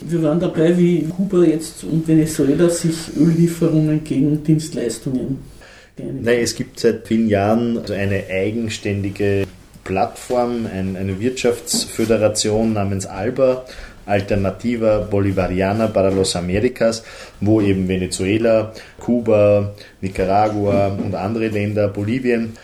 Wir waren dabei, wie Kuba jetzt und Venezuela sich Öllieferungen gegen Dienstleistungen Nein, es gibt seit vielen Jahren eine eigenständige Plattform, eine Wirtschaftsföderation namens ALBA, Alternativa Bolivariana para los Americas, wo eben Venezuela, Kuba, Nicaragua und andere Länder, Bolivien,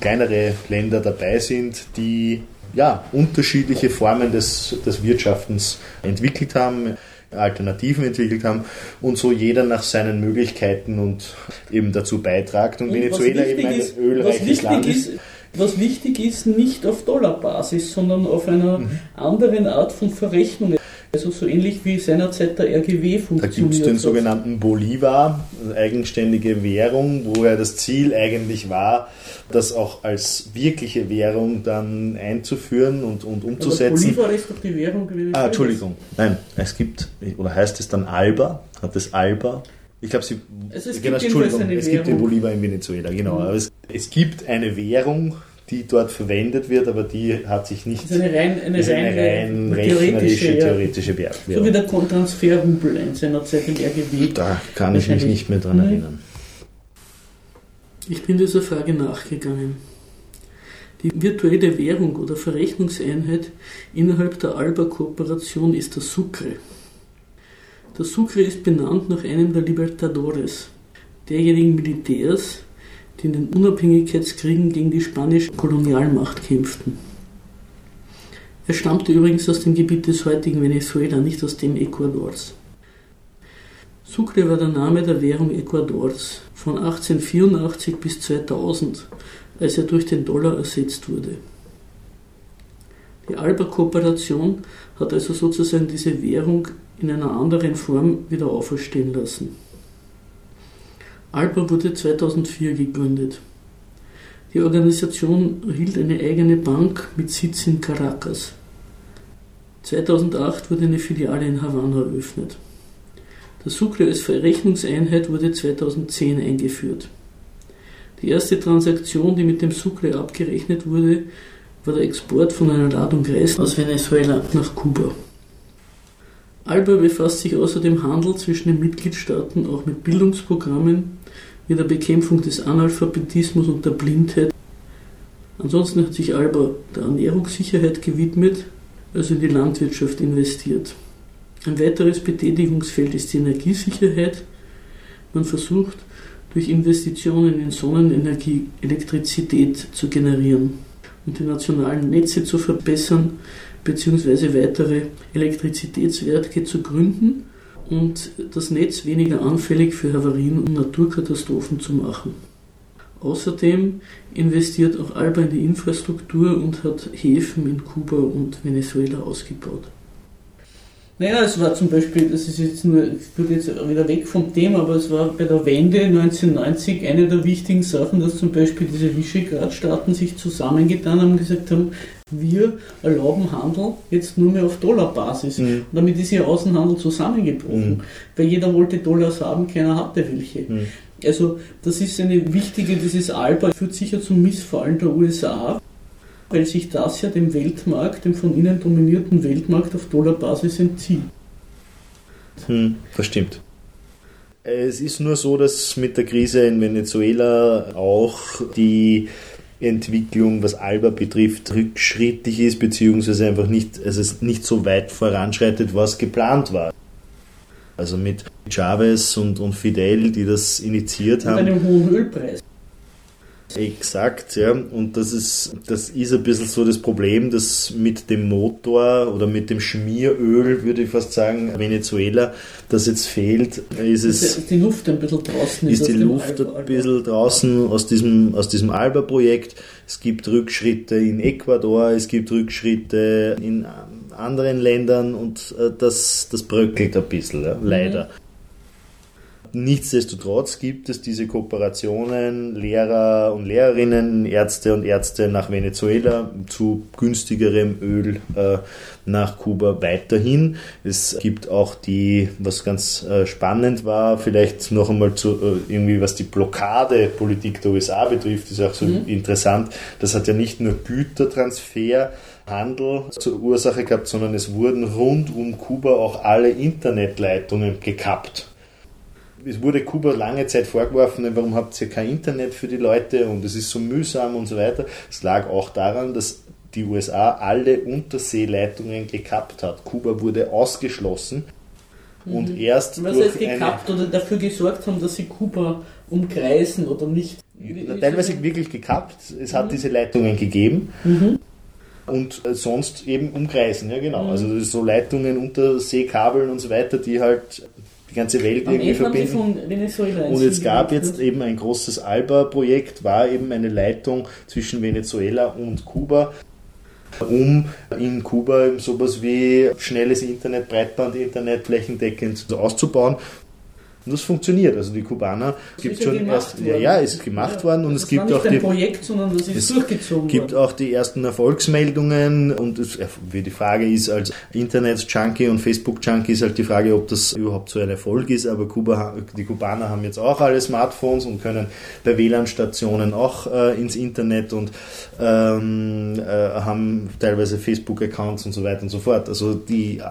kleinere Länder dabei sind, die ja, unterschiedliche Formen des, des Wirtschaftens entwickelt haben, Alternativen entwickelt haben und so jeder nach seinen Möglichkeiten und eben dazu beitragt. Und, und Venezuela eben ein ist, ölreiches Land ist. Was wichtig ist, nicht auf Dollarbasis, sondern auf einer mhm. anderen Art von Verrechnung. Also so ähnlich wie seinerzeit der RGW funktioniert. Da gibt es den sogenannten Bolivar, eigenständige Währung, wo ja das Ziel eigentlich war, das auch als wirkliche Währung dann einzuführen und, und umzusetzen. Aber Bolivar ist doch die Währung gewesen. Ah, Entschuldigung. Nein, es gibt, oder heißt es dann Alba? Hat es Alba? Ich glaube, sie. Also es genau, gibt Entschuldigung, es gibt den Bolivar in Venezuela, genau. Mhm. Es, es gibt eine Währung, die dort verwendet wird, aber die hat sich nicht. Das ist eine rein, eine ist eine rein theoretische, theoretische Währung. So wie der Transferrubel in seiner Zeit im RGW. Da kann ich mich nicht mehr dran erinnern. Ich bin dieser Frage nachgegangen. Die virtuelle Währung oder Verrechnungseinheit innerhalb der Alba-Kooperation ist der Sucre. Der Sucre ist benannt nach einem der Libertadores, derjenigen Militärs, die in den Unabhängigkeitskriegen gegen die spanische Kolonialmacht kämpften. Er stammte übrigens aus dem Gebiet des heutigen Venezuela, nicht aus dem Ecuadors. Sucre war der Name der Währung Ecuadors von 1884 bis 2000, als er durch den Dollar ersetzt wurde. Die Alba-Kooperation hat also sozusagen diese Währung in einer anderen Form wieder auferstehen lassen. Alba wurde 2004 gegründet. Die Organisation erhielt eine eigene Bank mit Sitz in Caracas. 2008 wurde eine Filiale in Havanna eröffnet. Der Sucre als Verrechnungseinheit wurde 2010 eingeführt. Die erste Transaktion, die mit dem Sucre abgerechnet wurde, war der Export von einer Ladung Reis aus Venezuela nach Kuba. Alba befasst sich außer dem Handel zwischen den Mitgliedstaaten auch mit Bildungsprogrammen wie der Bekämpfung des Analphabetismus und der Blindheit. Ansonsten hat sich Alba der Ernährungssicherheit gewidmet, also in die Landwirtschaft investiert. Ein weiteres Betätigungsfeld ist die Energiesicherheit. Man versucht, durch Investitionen in Sonnenenergie Elektrizität zu generieren und die nationalen Netze zu verbessern bzw. weitere Elektrizitätswerke zu gründen und das Netz weniger anfällig für Havarien und Naturkatastrophen zu machen. Außerdem investiert auch Alba in die Infrastruktur und hat Häfen in Kuba und Venezuela ausgebaut. Naja, es war zum Beispiel, das ist jetzt nur, ich würde jetzt wieder weg vom Thema, aber es war bei der Wende 1990 eine der wichtigen Sachen, dass zum Beispiel diese Visegrad-Staaten sich zusammengetan haben und gesagt haben, wir erlauben Handel jetzt nur mehr auf Dollarbasis. Mhm. Und damit ist ihr Außenhandel zusammengebrochen, mhm. weil jeder wollte Dollars haben, keiner hatte welche. Mhm. Also das ist eine wichtige, dieses Alba führt sicher zum Missfallen der USA weil sich das ja dem Weltmarkt, dem von ihnen dominierten Weltmarkt auf Dollarbasis entzieht. Hm, das stimmt. Es ist nur so, dass mit der Krise in Venezuela auch die Entwicklung, was Alba betrifft, rückschrittig ist, beziehungsweise einfach nicht, also es nicht so weit voranschreitet, was geplant war. Also mit Chavez und, und Fidel, die das initiiert haben. Mit einem hohen Ölpreis. Exakt, ja. Und das ist, das ist ein bisschen so das Problem, dass mit dem Motor oder mit dem Schmieröl, würde ich fast sagen, Venezuela, das jetzt fehlt, ist es. Ist die Luft ein bisschen draußen? Ist, ist die Luft Alba, ein bisschen draußen aus diesem, aus diesem Alba-Projekt. Es gibt Rückschritte in Ecuador, es gibt Rückschritte in anderen Ländern und äh, das, das bröckelt ein bisschen, ja, leider. Nichtsdestotrotz gibt es diese Kooperationen Lehrer und Lehrerinnen, Ärzte und Ärzte nach Venezuela zu günstigerem Öl äh, nach Kuba weiterhin. Es gibt auch die, was ganz äh, spannend war, vielleicht noch einmal zu äh, irgendwie, was die Blockadepolitik der USA betrifft, ist auch so mhm. interessant. Das hat ja nicht nur Gütertransfer Handel zur Ursache gehabt, sondern es wurden rund um Kuba auch alle Internetleitungen gekappt. Es wurde Kuba lange Zeit vorgeworfen, warum habt ihr kein Internet für die Leute und es ist so mühsam und so weiter. Es lag auch daran, dass die USA alle Unterseeleitungen gekappt hat. Kuba wurde ausgeschlossen und mhm. erst Was heißt gekappt oder dafür gesorgt haben, dass sie Kuba umkreisen oder nicht? teilweise wirklich gekappt. Es hat mhm. diese Leitungen gegeben. Mhm. Und äh, sonst eben umkreisen, ja genau. Mhm. Also so Leitungen, Unterseekabeln und so weiter, die halt ganze Welt Am irgendwie verbinden. Und es gab jetzt eben ein großes ALBA-Projekt, war eben eine Leitung zwischen Venezuela und Kuba, um in Kuba sowas wie schnelles Internet, Breitband-Internet flächendeckend auszubauen. Und das funktioniert. Also die Kubaner das gibt schon ja erst, ja, ja, ist gemacht ja, worden und es gibt auch die Projekt, durchgezogen gibt worden. auch die ersten Erfolgsmeldungen und es, wie die Frage ist als Internet-Junkie und Facebook-Junkie ist halt die Frage, ob das überhaupt so ein Erfolg ist. Aber Kuba, die Kubaner haben jetzt auch alle Smartphones und können bei WLAN-Stationen auch äh, ins Internet und ähm, äh, haben teilweise Facebook-Accounts und so weiter und so fort. Also die äh,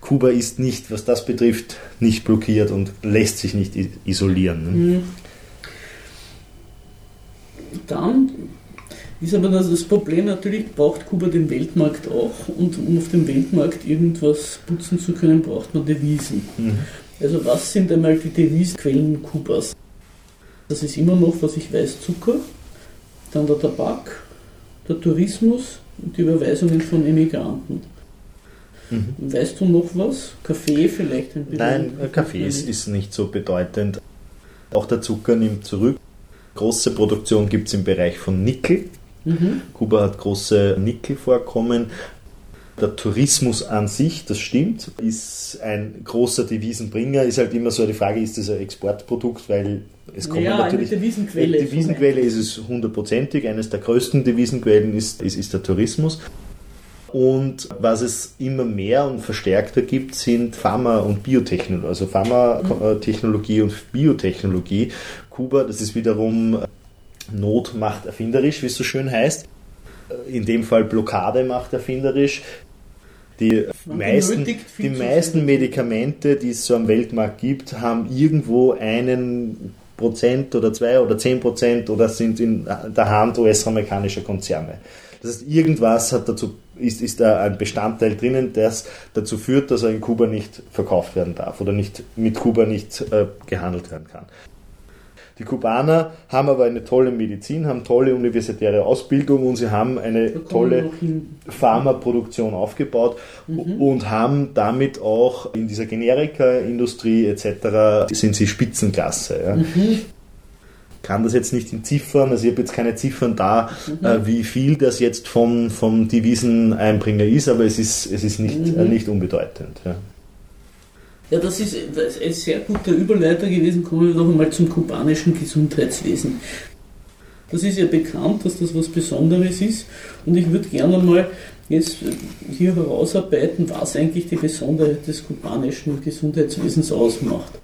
Kuba ist nicht, was das betrifft, nicht blockiert und lässt sich nicht isolieren. Ne? Mhm. Dann ist aber das, das, Problem natürlich, braucht Kuba den Weltmarkt auch und um auf dem Weltmarkt irgendwas putzen zu können, braucht man Devisen. Mhm. Also was sind einmal die Devisenquellen Kubas? Das ist immer noch, was ich weiß, Zucker, dann der Tabak, der Tourismus und die Überweisungen von Emigranten. Mhm. Weißt du noch was? Kaffee vielleicht ein bisschen? Nein, Kaffee ist, ist nicht so bedeutend. Auch der Zucker nimmt zurück. Große Produktion gibt es im Bereich von Nickel. Mhm. Kuba hat große Nickelvorkommen. Der Tourismus an sich, das stimmt, ist ein großer Devisenbringer. Ist halt immer so die Frage, ist das ein Exportprodukt, weil es kommen ja, natürlich. Eine Devisenquelle. Devisenquelle ist es hundertprozentig. Eines der größten Devisenquellen ist, ist, ist der Tourismus. Und was es immer mehr und verstärkter gibt, sind Pharma- und Biotechnologie, also Pharmatechnologie und Biotechnologie. Kuba, das ist wiederum Not macht erfinderisch, wie es so schön heißt. In dem Fall Blockade macht erfinderisch. Die meisten, die meisten Medikamente, die es so am Weltmarkt gibt, haben irgendwo einen Prozent oder zwei oder zehn Prozent oder sind in der Hand US-amerikanischer Konzerne. Das heißt, irgendwas hat dazu, ist, ist da ein Bestandteil drinnen, das dazu führt, dass er in Kuba nicht verkauft werden darf oder nicht, mit Kuba nicht äh, gehandelt werden kann. Die Kubaner haben aber eine tolle Medizin, haben tolle universitäre Ausbildung und sie haben eine tolle Pharmaproduktion aufgebaut mhm. und haben damit auch in dieser Generika-Industrie etc. sind sie Spitzenklasse. Ja. Mhm kann das jetzt nicht in Ziffern, also ich habe jetzt keine Ziffern da, mhm. äh, wie viel das jetzt vom, vom Deviseneinbringer ist, aber es ist, es ist nicht, mhm. äh, nicht unbedeutend. Ja. Ja, das ist ein sehr guter Überleiter gewesen. Kommen wir noch einmal zum kubanischen Gesundheitswesen. Das ist ja bekannt, dass das was Besonderes ist. Und ich würde gerne mal jetzt hier herausarbeiten, was eigentlich die Besonderheit des kubanischen Gesundheitswesens ausmacht.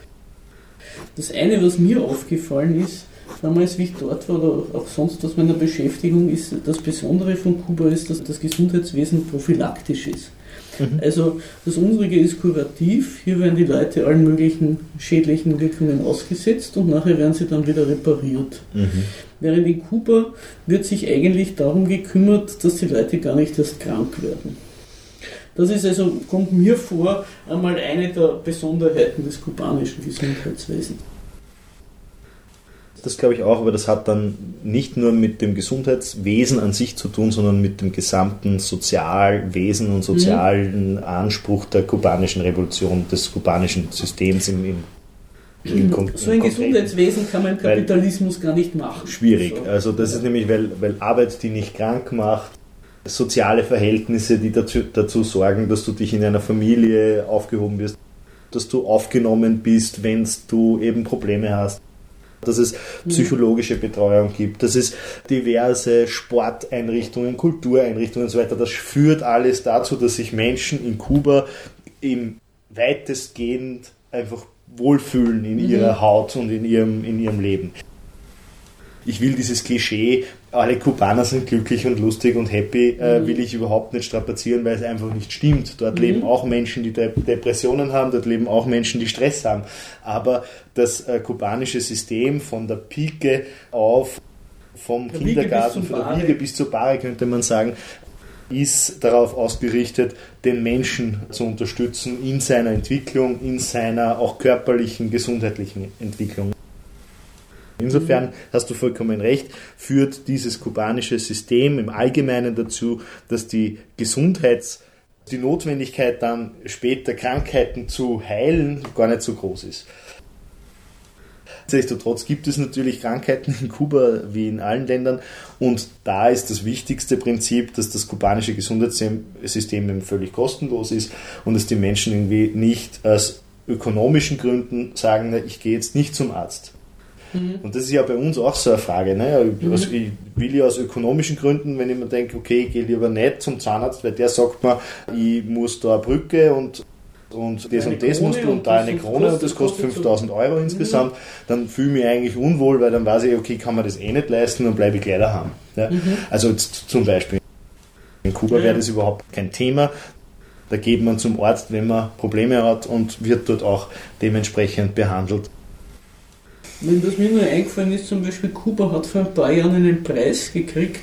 Das eine, was mir aufgefallen ist, damals, wie ich dort war oder auch sonst aus meiner Beschäftigung, ist das Besondere von Kuba ist, dass das Gesundheitswesen prophylaktisch ist. Mhm. Also das unsere ist kurativ, hier werden die Leute allen möglichen schädlichen Wirkungen ausgesetzt und nachher werden sie dann wieder repariert. Mhm. Während in Kuba wird sich eigentlich darum gekümmert, dass die Leute gar nicht erst krank werden. Das ist also, kommt mir vor, einmal eine der Besonderheiten des kubanischen Gesundheitswesens das glaube ich auch, aber das hat dann nicht nur mit dem Gesundheitswesen an sich zu tun, sondern mit dem gesamten Sozialwesen und sozialen mhm. Anspruch der kubanischen Revolution, des kubanischen Systems im, im so ein Gesundheitswesen kann man im Kapitalismus gar nicht machen. Schwierig. Also das ist nämlich, weil, weil Arbeit, die nicht krank macht, soziale Verhältnisse, die dazu, dazu sorgen, dass du dich in einer Familie aufgehoben wirst, dass du aufgenommen bist, wenn du eben Probleme hast dass es psychologische Betreuung gibt, dass es diverse Sporteinrichtungen, Kultureinrichtungen und so weiter. Das führt alles dazu, dass sich Menschen in Kuba im weitestgehend einfach wohlfühlen in mhm. ihrer Haut und in ihrem, in ihrem Leben. Ich will dieses Klischee, alle Kubaner sind glücklich und lustig und happy, äh, mhm. will ich überhaupt nicht strapazieren, weil es einfach nicht stimmt. Dort mhm. leben auch Menschen, die De Depressionen haben, dort leben auch Menschen, die Stress haben. Aber das äh, kubanische System von der Pike auf vom der Kindergarten, von der Wiege bis zur Bahre, könnte man sagen, ist darauf ausgerichtet, den Menschen zu unterstützen in seiner Entwicklung, in seiner auch körperlichen, gesundheitlichen Entwicklung. Insofern hast du vollkommen recht, führt dieses kubanische System im Allgemeinen dazu, dass die Gesundheits- die Notwendigkeit dann später Krankheiten zu heilen gar nicht so groß ist. Nichtsdestotrotz gibt es natürlich Krankheiten in Kuba wie in allen Ländern und da ist das wichtigste Prinzip, dass das kubanische Gesundheitssystem eben völlig kostenlos ist und dass die Menschen irgendwie nicht aus ökonomischen Gründen sagen, ich gehe jetzt nicht zum Arzt. Mhm. Und das ist ja bei uns auch so eine Frage. Ne? Mhm. Also ich will ja aus ökonomischen Gründen, wenn ich mir denke, okay, ich gehe lieber nicht zum Zahnarzt, weil der sagt mir, ich muss da eine Brücke und und das und das musst du und da eine Krone und das kostet 5000 Euro insgesamt, mhm. dann fühle ich mich eigentlich unwohl, weil dann weiß ich, okay, kann man das eh nicht leisten und bleibe ich gleich daheim. Ja? Mhm. Also zum Beispiel in Kuba wäre das überhaupt kein Thema. Da geht man zum Arzt, wenn man Probleme hat und wird dort auch dementsprechend behandelt. Wenn das mir nur eingefallen ist, zum Beispiel Kuba hat vor ein paar Jahren einen Preis gekriegt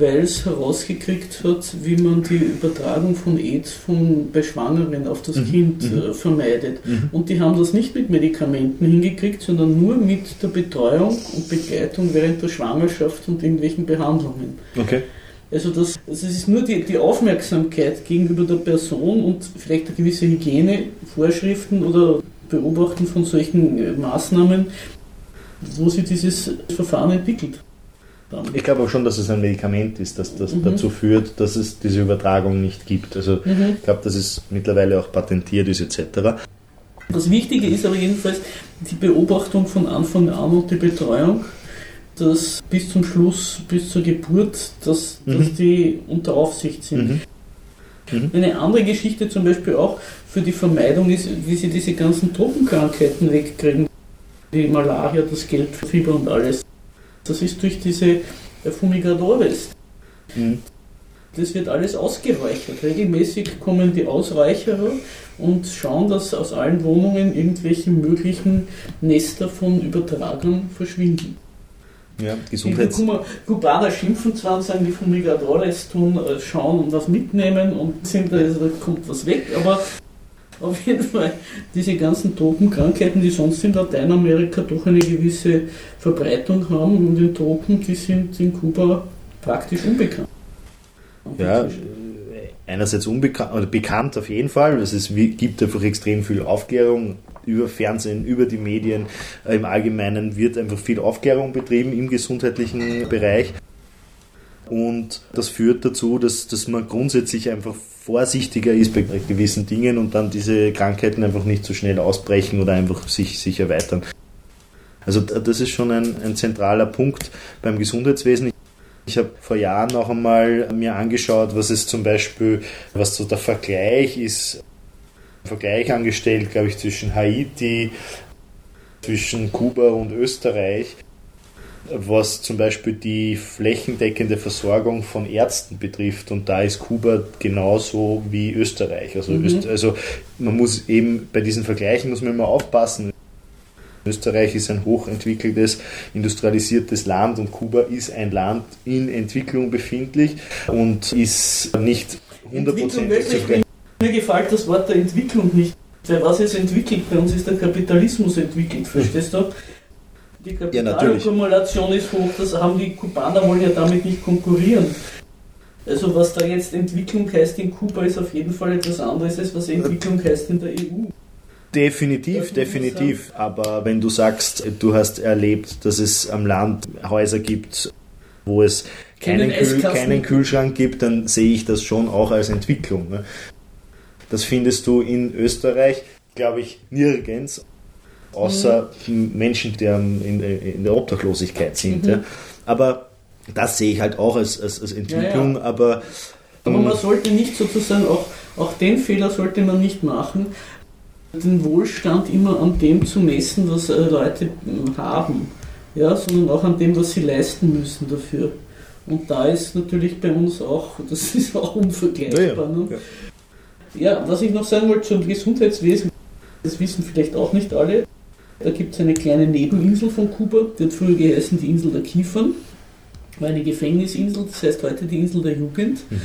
weil es herausgekriegt hat, wie man die Übertragung von AIDS von, bei Schwangeren auf das mhm. Kind mhm. äh, vermeidet. Mhm. Und die haben das nicht mit Medikamenten hingekriegt, sondern nur mit der Betreuung und Begleitung während der Schwangerschaft und irgendwelchen Behandlungen. Okay. Also das, das ist nur die, die Aufmerksamkeit gegenüber der Person und vielleicht eine gewisse Hygienevorschriften oder Beobachten von solchen äh, Maßnahmen, wo sich dieses Verfahren entwickelt. Ich glaube auch schon, dass es ein Medikament ist, das, das mhm. dazu führt, dass es diese Übertragung nicht gibt. Also mhm. ich glaube, dass es mittlerweile auch patentiert ist etc. Das Wichtige ist aber jedenfalls die Beobachtung von Anfang an und die Betreuung, dass bis zum Schluss, bis zur Geburt, dass, mhm. dass die unter Aufsicht sind. Mhm. Mhm. Eine andere Geschichte zum Beispiel auch für die Vermeidung ist, wie sie diese ganzen Tropenkrankheiten wegkriegen. Die Malaria, das Gelbfieber und alles. Das ist durch diese Fumigadores. Mhm. Das wird alles ausgeräuchert. Regelmäßig kommen die Ausreicherer und schauen, dass aus allen Wohnungen irgendwelche möglichen Nester von Übertragern verschwinden. Ja, Gesundheits die Kubaner schimpfen zwar und sagen, die Fumigadores tun, äh, schauen und was mitnehmen und sind, da kommt was weg, aber auf jeden Fall diese ganzen Tropenkrankheiten, die sonst in Lateinamerika doch eine gewisse Verbreitung haben und in Tropen, die sind in Kuba praktisch unbekannt. Ja, einerseits unbekannt oder bekannt auf jeden Fall. Es gibt einfach extrem viel Aufklärung über Fernsehen, über die Medien. Im Allgemeinen wird einfach viel Aufklärung betrieben im gesundheitlichen Bereich. Und das führt dazu, dass, dass man grundsätzlich einfach vorsichtiger ist bei gewissen Dingen und dann diese Krankheiten einfach nicht so schnell ausbrechen oder einfach sich, sich erweitern. Also das ist schon ein, ein zentraler Punkt beim Gesundheitswesen. Ich habe vor Jahren noch einmal mir angeschaut, was es zum Beispiel, was so der Vergleich ist, Vergleich angestellt, glaube ich, zwischen Haiti, zwischen Kuba und Österreich was zum Beispiel die flächendeckende Versorgung von Ärzten betrifft. Und da ist Kuba genauso wie Österreich. Also, mhm. Öst, also man muss eben bei diesen Vergleichen muss man immer aufpassen. Österreich ist ein hochentwickeltes, industrialisiertes Land und Kuba ist ein Land in Entwicklung befindlich und ist nicht 100% zufrieden. Mir gefällt das Wort der Entwicklung nicht. Weil was ist entwickelt? Bei uns ist der Kapitalismus entwickelt, verstehst du? Die Kapitalakkumulation ja, ist hoch, das haben die Kubaner wollen ja damit nicht konkurrieren. Also was da jetzt Entwicklung heißt in Kuba ist auf jeden Fall etwas anderes, als was Entwicklung heißt in der EU. Definitiv, definitiv. Aber wenn du sagst, du hast erlebt, dass es am Land Häuser gibt, wo es keinen, Kühl, keinen Kühlschrank gibt, dann sehe ich das schon auch als Entwicklung. Ne? Das findest du in Österreich, glaube ich, nirgends außer mhm. Menschen, die in, in, der Obdachlosigkeit sind. Mhm. Ja. Aber das sehe ich halt auch als, als, als Entwicklung, ja, ja. aber. Aber man sollte nicht sozusagen, auch, auch den Fehler sollte man nicht machen, den Wohlstand immer an dem zu messen, was äh, Leute haben. ja, sondern auch an dem, was sie leisten müssen dafür. Und da ist natürlich bei uns auch, das ist auch unvergleichbar. Ne? ja, was ich noch sagen wollte zum Gesundheitswesen, das wissen vielleicht auch nicht alle. Da gibt es eine kleine Nebeninsel von Kuba, die hat früher geheißen die Insel der Kiefern. War eine Gefängnisinsel, das heißt heute die Insel der Jugend. Mhm.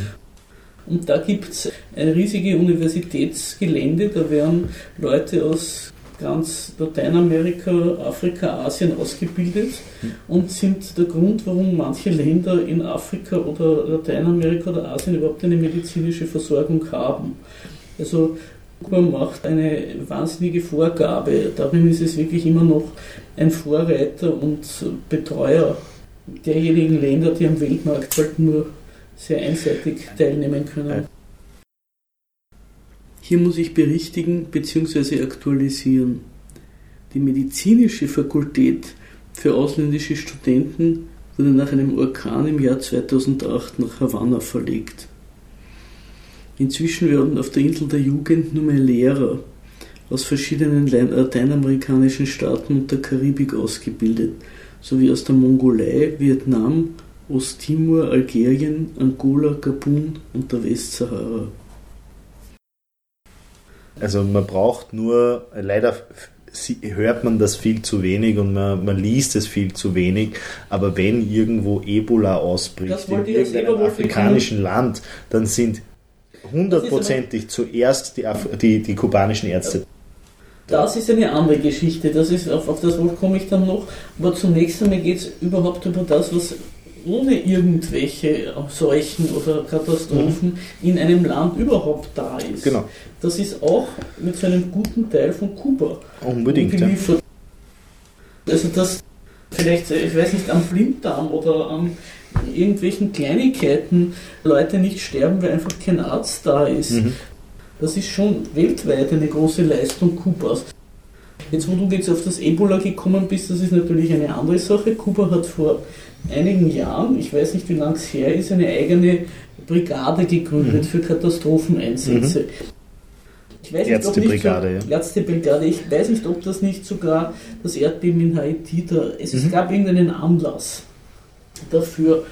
Und da gibt es ein riesiges Universitätsgelände, da werden Leute aus ganz Lateinamerika, Afrika, Asien ausgebildet mhm. und sind der Grund, warum manche Länder in Afrika oder Lateinamerika oder Asien überhaupt eine medizinische Versorgung haben. Also Kuba macht eine wahnsinnige Vorgabe. Darin ist es wirklich immer noch ein Vorreiter und Betreuer derjenigen Länder, die am Weltmarkt halt nur sehr einseitig teilnehmen können. Hier muss ich berichtigen bzw. aktualisieren. Die medizinische Fakultät für ausländische Studenten wurde nach einem Orkan im Jahr 2008 nach Havanna verlegt. Inzwischen werden auf der Insel der Jugend nur mehr Lehrer aus verschiedenen lateinamerikanischen Staaten und der Karibik ausgebildet, sowie aus der Mongolei, Vietnam, Osttimor, Algerien, Angola, Gabun und der Westsahara. Also man braucht nur, leider hört man das viel zu wenig und man, man liest es viel zu wenig, aber wenn irgendwo Ebola ausbricht in irgendeinem afrikanischen Land, dann sind hundertprozentig zuerst die, die, die kubanischen Ärzte. Das ist eine andere Geschichte, das ist, auf, auf das Wort komme ich dann noch, aber zunächst einmal geht es überhaupt über das, was ohne irgendwelche Seuchen oder Katastrophen mhm. in einem Land überhaupt da ist. Genau. Das ist auch mit so einem guten Teil von Kuba Unbedingt, geliefert. Ja. Also das vielleicht, ich weiß nicht, am Blinddarm oder an irgendwelchen Kleinigkeiten Leute nicht sterben, weil einfach kein Arzt da ist. Mhm. Das ist schon weltweit eine große Leistung Kubas. Jetzt, wo du jetzt auf das Ebola gekommen bist, das ist natürlich eine andere Sache. Kuba hat vor einigen Jahren, ich weiß nicht wie lange es her ist, eine eigene Brigade gegründet mhm. für Katastropheneinsätze. Mhm. Ich weiß Ärztebrigade, nicht, so, ja. Ärztebrigade. Ich weiß nicht, ob das nicht sogar das Erdbeben in Haiti da. Es mhm. gab irgendeinen Anlass dafür.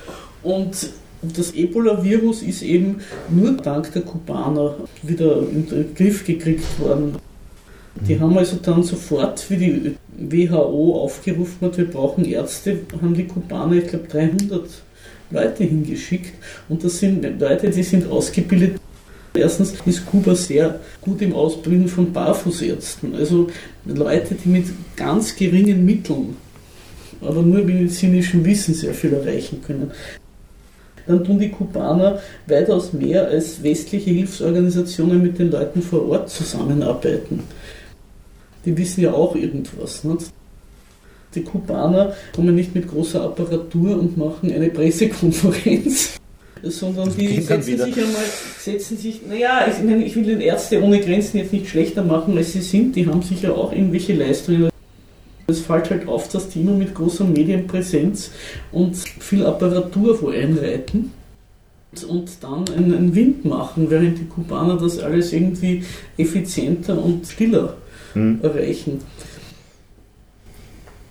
Und das Ebola-Virus ist eben nur dank der Kubaner wieder in den Griff gekriegt worden. Die mhm. haben also dann sofort, wie die WHO aufgerufen hat, wir brauchen Ärzte, haben die Kubaner, ich glaube, 300 Leute hingeschickt. Und das sind Leute, die sind ausgebildet. Erstens ist Kuba sehr gut im Ausbilden von Barfußärzten. Also Leute, die mit ganz geringen Mitteln aber nur medizinischem Wissen sehr viel erreichen können. Dann tun die Kubaner weitaus mehr als westliche Hilfsorganisationen mit den Leuten vor Ort zusammenarbeiten. Die wissen ja auch irgendwas. Nicht? Die Kubaner kommen nicht mit großer Apparatur und machen eine Pressekonferenz, sondern die setzen sich einmal, setzen sich, naja, ich, ich will den Ärzte ohne Grenzen jetzt nicht schlechter machen, als sie sind, die haben sicher auch irgendwelche Leistungen es fällt halt auf, dass die immer mit großer Medienpräsenz und viel Apparatur wo einreiten und dann einen Wind machen, während die Kubaner das alles irgendwie effizienter und stiller hm. erreichen.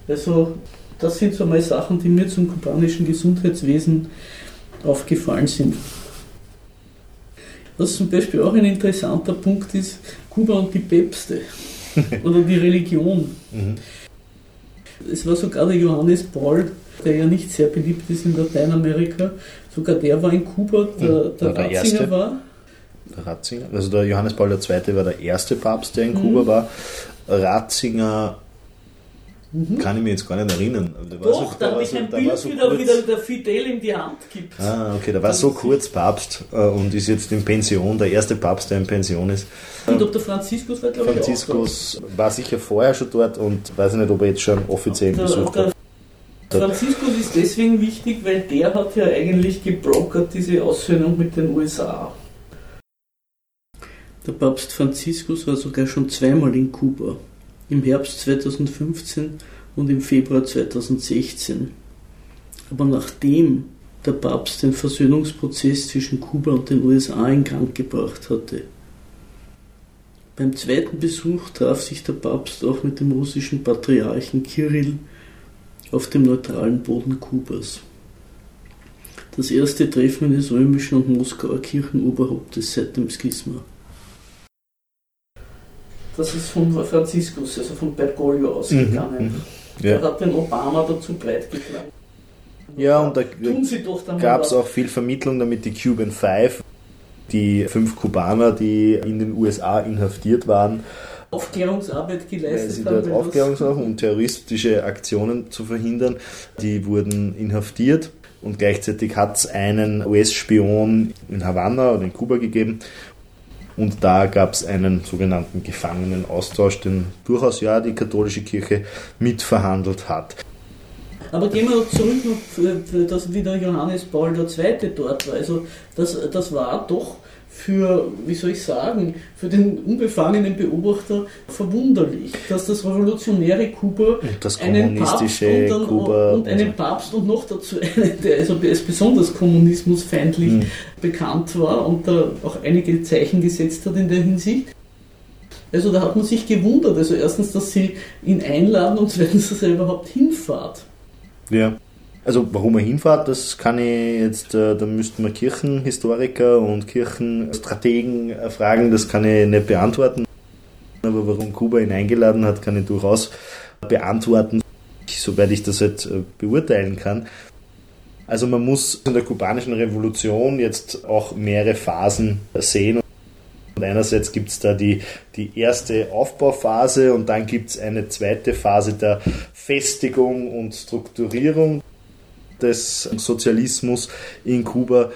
Also das sind so mal Sachen, die mir zum kubanischen Gesundheitswesen aufgefallen sind. Was zum Beispiel auch ein interessanter Punkt ist, Kuba und die Päpste oder die Religion. Mhm. Es war sogar der Johannes Paul, der ja nicht sehr beliebt ist in Lateinamerika. Sogar der war in Kuba, der, hm, der, der Ratzinger erste, war. Der Ratzinger, also der Johannes Paul II. war der erste Papst, der in mhm. Kuba war. Ratzinger Mhm. Kann ich mich jetzt gar nicht erinnern. Da Doch, so, da habe ich ein so, Bild so wieder, wieder der Fidel in die Hand gibt. Ah, okay, da war so kurz Papst äh, und ist jetzt in Pension, der erste Papst, der in Pension ist. Und ob der Franziskus war, glaube ich, Franziskus war sicher vorher schon dort und weiß nicht, ob er jetzt schon offiziell besucht hat. Franziskus ist deswegen wichtig, weil der hat ja eigentlich gebrockert diese Aussöhnung mit den USA. Der Papst Franziskus war sogar schon zweimal in Kuba im Herbst 2015 und im Februar 2016. Aber nachdem der Papst den Versöhnungsprozess zwischen Kuba und den USA in Gang gebracht hatte. Beim zweiten Besuch traf sich der Papst auch mit dem russischen Patriarchen Kirill auf dem neutralen Boden Kubas. Das erste Treffen des römischen und Moskauer Kirchenoberhauptes seit dem Schisma. Das ist von Franziskus, also von Bergoglio ausgegangen. Mhm, mhm. ja. Er hat den Obama dazu beigetragen. Ja, und da gab es auch viel Vermittlung, damit die Cuban Five, die fünf Kubaner, die in den USA inhaftiert waren, Aufklärungsarbeit geleistet sie dort Aufklärungsarbeit, um terroristische Aktionen zu verhindern. Die wurden inhaftiert und gleichzeitig hat es einen US-Spion in Havanna oder in Kuba gegeben. Und da gab es einen sogenannten Gefangenenaustausch, den durchaus ja die katholische Kirche mitverhandelt hat. Aber gehen wir zurück, dass wieder Johannes Paul II. dort war. Also das, das war doch für, wie soll ich sagen, für den unbefangenen Beobachter verwunderlich, dass das revolutionäre Kuba das einen Papst und, dann, Kuba und einen Papst und noch dazu einen, der also besonders kommunismusfeindlich mhm. bekannt war und da auch einige Zeichen gesetzt hat in der Hinsicht. Also da hat man sich gewundert. Also erstens, dass sie ihn einladen und zweitens, dass er überhaupt hinfahrt. Ja. Also warum er hinfahrt, das kann ich jetzt, äh, da müssten wir Kirchenhistoriker und Kirchenstrategen äh, fragen, das kann ich nicht beantworten. Aber warum Kuba ihn eingeladen hat, kann ich durchaus beantworten, soweit ich das jetzt äh, beurteilen kann. Also man muss in der kubanischen Revolution jetzt auch mehrere Phasen sehen. Und einerseits gibt es da die, die erste Aufbauphase und dann gibt es eine zweite Phase der Festigung und Strukturierung des Sozialismus in Kuba.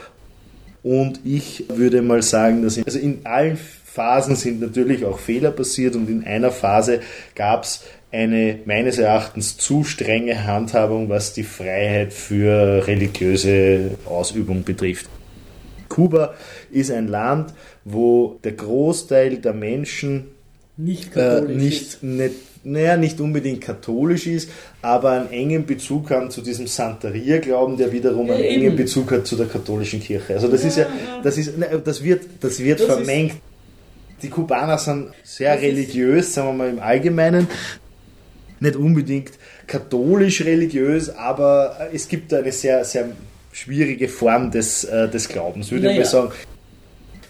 Und ich würde mal sagen, dass in, also in allen Phasen sind natürlich auch Fehler passiert und in einer Phase gab es eine meines Erachtens zu strenge Handhabung, was die Freiheit für religiöse Ausübung betrifft. Kuba ist ein Land, wo der Großteil der Menschen nicht, äh, nicht, nicht naja, nicht unbedingt katholisch ist, aber einen engen Bezug haben zu diesem Santeria-Glauben, der wiederum einen eben. engen Bezug hat zu der katholischen Kirche. Also das ja, ist ja, das ist, das wird, das wird das vermengt. Die Kubaner sind sehr religiös, sagen wir mal im Allgemeinen. Nicht unbedingt katholisch religiös, aber es gibt eine sehr, sehr schwierige Form des, äh, des Glaubens, würde naja. ich mal sagen.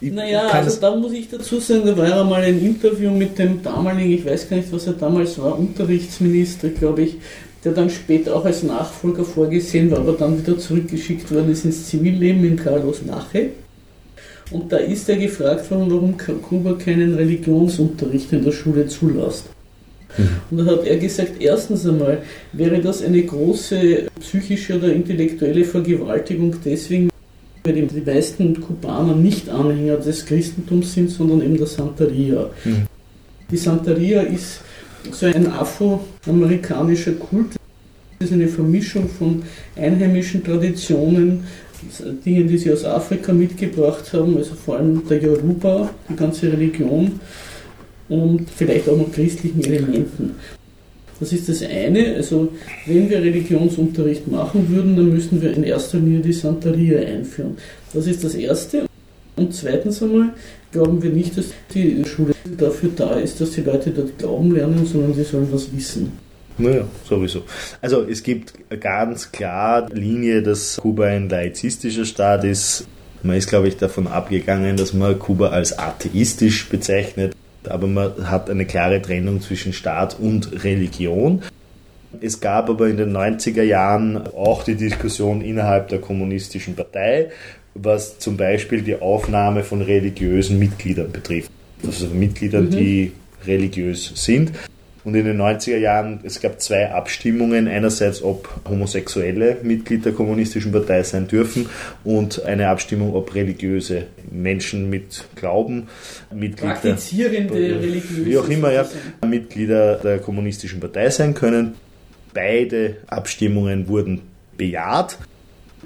Ich naja, also da muss ich dazu sagen, da war ja mal ein Interview mit dem damaligen, ich weiß gar nicht, was er damals war, Unterrichtsminister, glaube ich, der dann später auch als Nachfolger vorgesehen war, aber dann wieder zurückgeschickt worden ist ins Zivilleben in Carlos Nache. Und da ist er gefragt worden, warum Kuba keinen Religionsunterricht in der Schule zulässt. Mhm. Und da hat er gesagt, erstens einmal wäre das eine große psychische oder intellektuelle Vergewaltigung deswegen, weil die meisten Kubaner nicht Anhänger des Christentums sind, sondern eben der Santeria. Mhm. Die Santeria ist so ein afroamerikanischer Kult. Das ist eine Vermischung von einheimischen Traditionen, Dingen, die sie aus Afrika mitgebracht haben, also vor allem der Yoruba, die ganze Religion und vielleicht auch noch christlichen Elementen. Das ist das eine. Also, wenn wir Religionsunterricht machen würden, dann müssten wir in erster Linie die Santeria einführen. Das ist das Erste. Und zweitens einmal glauben wir nicht, dass die Schule dafür da ist, dass die Leute dort glauben lernen, sondern sie sollen was wissen. Naja, sowieso. Also es gibt ganz klar Linie, dass Kuba ein laizistischer Staat ist. Man ist, glaube ich, davon abgegangen, dass man Kuba als atheistisch bezeichnet aber man hat eine klare Trennung zwischen Staat und Religion. Es gab aber in den 90er Jahren auch die Diskussion innerhalb der kommunistischen Partei, was zum Beispiel die Aufnahme von religiösen Mitgliedern betrifft. Also Mitgliedern, mhm. die religiös sind. Und in den 90er Jahren, es gab zwei Abstimmungen, einerseits ob Homosexuelle Mitglied der Kommunistischen Partei sein dürfen und eine Abstimmung, ob religiöse Menschen mit Glauben, Mitglieder, praktizierende religiöse, wie auch immer, ja, Mitglieder der Kommunistischen Partei sein können. Beide Abstimmungen wurden bejaht.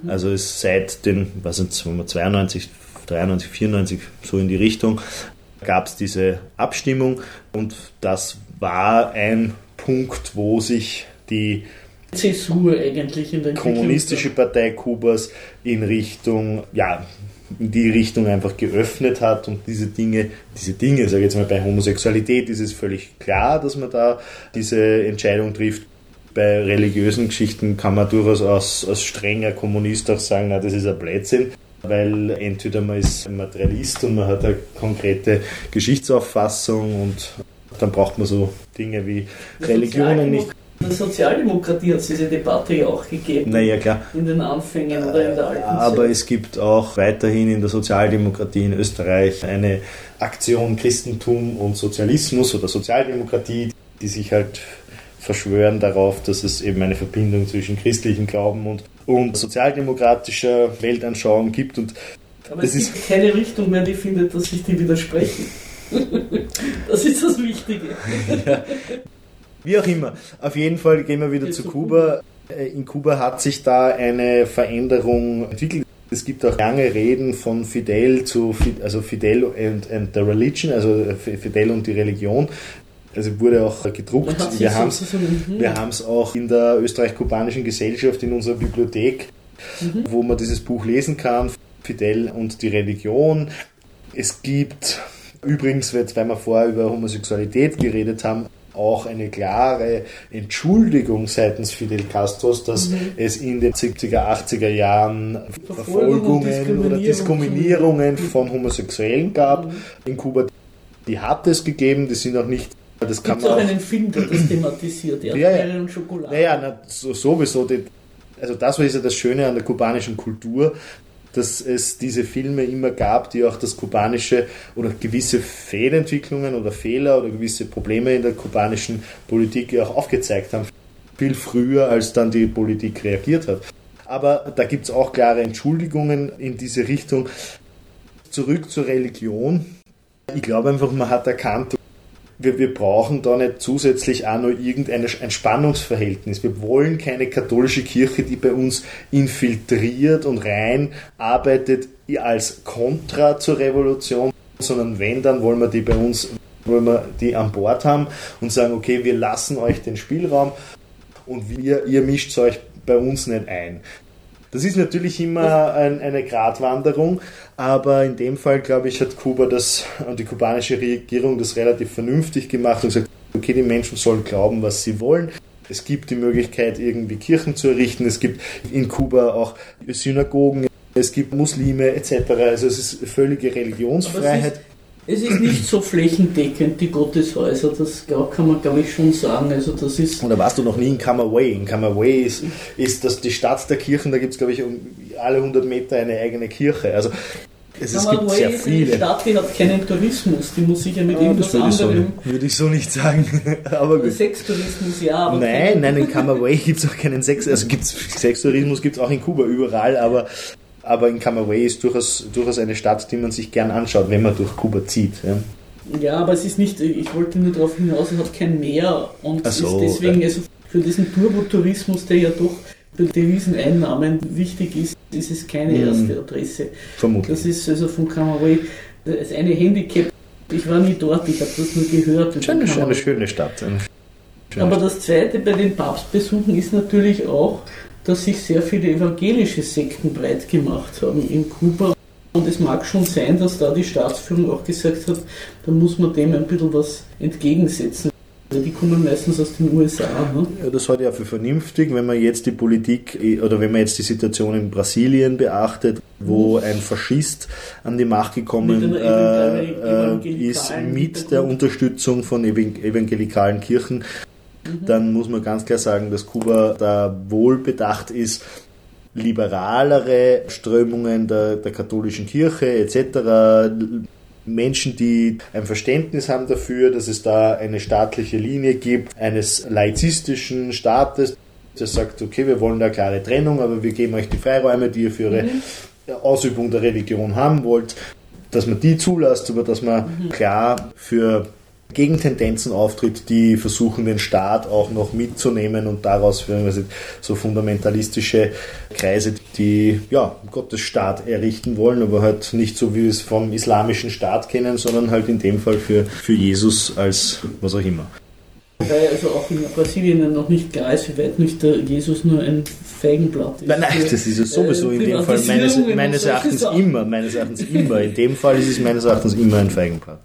Also es seit den, was sind 92, 93, 94, so in die Richtung, gab es diese Abstimmung und das war ein Punkt, wo sich die Zäsur eigentlich in der kommunistische Partei Kubas in Richtung, ja, in die Richtung einfach geöffnet hat und diese Dinge, diese Dinge, sage ich jetzt mal bei Homosexualität ist es völlig klar, dass man da diese Entscheidung trifft. Bei religiösen Geschichten kann man durchaus als, als strenger Kommunist auch sagen, na, das ist ein Blödsinn weil entweder man ist Materialist und man hat eine konkrete Geschichtsauffassung und dann braucht man so Dinge wie Religionen nicht. In der Sozialdemokratie hat es diese Debatte ja auch gegeben. Naja, klar. In den Anfängen oder in der alten Aber Zeit. es gibt auch weiterhin in der Sozialdemokratie in Österreich eine Aktion Christentum und Sozialismus oder Sozialdemokratie, die sich halt verschwören darauf, dass es eben eine Verbindung zwischen christlichem Glauben und, und sozialdemokratischer Weltanschauung gibt. Und Aber es gibt ist keine Richtung mehr, die findet, dass sich die widersprechen. das ist das Wichtige. Ja. Wie auch immer. Auf jeden Fall gehen wir wieder zu Kuba. Äh, in Kuba hat sich da eine Veränderung entwickelt. Es gibt auch lange Reden von Fidel zu also Fidel and, and the Religion, also Fidel und die Religion. Also wurde auch gedruckt. Wir haben es mhm. auch in der österreich-kubanischen Gesellschaft in unserer Bibliothek, mhm. wo man dieses Buch lesen kann. Fidel und die Religion. Es gibt übrigens, weil wir vorher über Homosexualität geredet haben, auch eine klare Entschuldigung seitens Fidel Castros, dass mhm. es in den 70er, 80er Jahren Verfolgungen oder Diskriminierungen von Homosexuellen gab mhm. in Kuba. Die hat es gegeben, die sind auch nicht das kann Gibt man auch einen Film, der das thematisiert, Erdbeeren ja, ja. und Schokolade. Naja, na, so, sowieso. Die, also das ist ja das Schöne an der kubanischen Kultur, dass es diese Filme immer gab, die auch das kubanische oder gewisse Fehlentwicklungen oder Fehler oder gewisse Probleme in der kubanischen Politik auch aufgezeigt haben. Viel früher, als dann die Politik reagiert hat. Aber da gibt es auch klare Entschuldigungen in diese Richtung. Zurück zur Religion. Ich glaube einfach, man hat erkannt, wir, wir brauchen da nicht zusätzlich auch noch irgendein ein Spannungsverhältnis. Wir wollen keine katholische Kirche, die bei uns infiltriert und rein arbeitet als Kontra zur Revolution, sondern wenn, dann wollen wir die bei uns, wollen wir die an Bord haben und sagen, okay, wir lassen euch den Spielraum und wir, ihr mischt euch bei uns nicht ein. Das ist natürlich immer ein, eine Gratwanderung, aber in dem Fall, glaube ich, hat Kuba das und die kubanische Regierung das relativ vernünftig gemacht und gesagt, okay, die Menschen sollen glauben, was sie wollen. Es gibt die Möglichkeit, irgendwie Kirchen zu errichten. Es gibt in Kuba auch Synagogen, es gibt Muslime etc. Also es ist völlige Religionsfreiheit. Es ist nicht so flächendeckend, die Gotteshäuser, das kann man, glaube ich, schon sagen. Also das ist Und da warst du noch nie in Camagüey. In Camagüey ist, ist das die Stadt der Kirchen, da gibt es, glaube ich, um alle 100 Meter eine eigene Kirche. Also es, es gibt sehr viele. Die Stadt, die hat keinen Tourismus, die muss sich ja mit ja, irgendwas würde anderem... So, würde ich so nicht sagen, aber gut. Sextourismus, ja, aber... Nein, nein, in Camagüey gibt es auch keinen Sex... Also gibt's, Sextourismus gibt es auch in Kuba überall, aber aber in Camagüey ist durchaus, durchaus eine Stadt, die man sich gern anschaut, wenn man durch Kuba zieht. Ja. Ja, aber es ist nicht, ich wollte nur darauf hinaus, es hat kein Meer und so, ist deswegen also für diesen Turbotourismus, der ja doch für die Rieseneinnahmen wichtig ist, ist es keine mhm. erste Adresse. Vermutlich. Das ist also von Camagüey das eine Handicap. Ich war nie dort, ich habe das nur gehört. Schon eine, eine schöne Stadt. Schöne aber das Zweite bei den Papstbesuchen ist natürlich auch, dass sich sehr viele evangelische Sekten breit gemacht haben in Kuba. Und es mag schon sein, dass da die Staatsführung auch gesagt hat, da muss man dem ein bisschen was entgegensetzen. Die kommen meistens aus den USA. Ne? Ja, das halte ich auch für vernünftig, wenn man jetzt die Politik oder wenn man jetzt die Situation in Brasilien beachtet, wo mhm. ein Faschist an die Macht gekommen äh, äh, ist mit der Unterstützung von evangelikalen Kirchen Mhm. dann muss man ganz klar sagen, dass Kuba da wohl bedacht ist, liberalere Strömungen der, der katholischen Kirche etc. Menschen, die ein Verständnis haben dafür, dass es da eine staatliche Linie gibt, eines laizistischen Staates, der sagt, okay, wir wollen da klare Trennung, aber wir geben euch die Freiräume, die ihr für eure mhm. Ausübung der Religion haben wollt, dass man die zulässt, aber dass man mhm. klar für Gegentendenzen auftritt, die versuchen, den Staat auch noch mitzunehmen und daraus so fundamentalistische Kreise, die ja, Gottes Staat errichten wollen, aber halt nicht so, wie wir es vom islamischen Staat kennen, sondern halt in dem Fall für, für Jesus als was auch immer. Weil also auch in Brasilien noch nicht klar ist, wie weit nicht der Jesus nur ein Feigenblatt ist. Nein, nein, das ist es sowieso in dem Fall meines, meines Erachtens immer, meines Erachtens immer. In dem Fall ist es meines Erachtens immer ein Feigenblatt.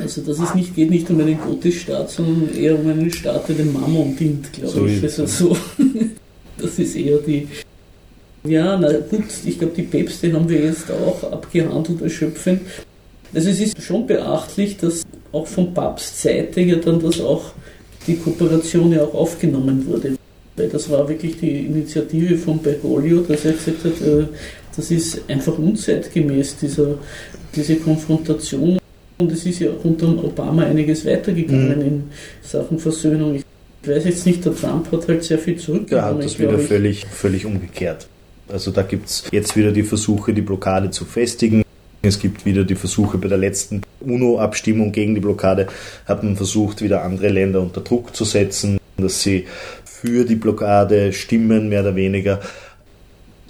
Also das ist nicht, geht nicht um einen Gottesstaat, sondern eher um einen Staat, der dem Mammon dient, glaube so ich. Also so, das ist eher die. Ja, na gut, ich glaube, die Päpste haben wir jetzt auch abgehandelt erschöpfend. Also es ist schon beachtlich, dass auch von Papstseite ja dann das auch, die Kooperation ja auch aufgenommen wurde. Weil das war wirklich die Initiative von Bergoglio, dass er gesagt hat, äh, das ist einfach unzeitgemäß, dieser, diese Konfrontation. Und es ist ja auch unter Obama einiges weitergegangen mhm. in Sachen Versöhnung. Ich weiß jetzt nicht, der Trump hat halt sehr viel zurückgenommen. Ja, das wieder völlig, völlig umgekehrt. Also da gibt es jetzt wieder die Versuche, die Blockade zu festigen. Es gibt wieder die Versuche bei der letzten UNO-Abstimmung gegen die Blockade, hat man versucht, wieder andere Länder unter Druck zu setzen, dass sie für die Blockade stimmen, mehr oder weniger.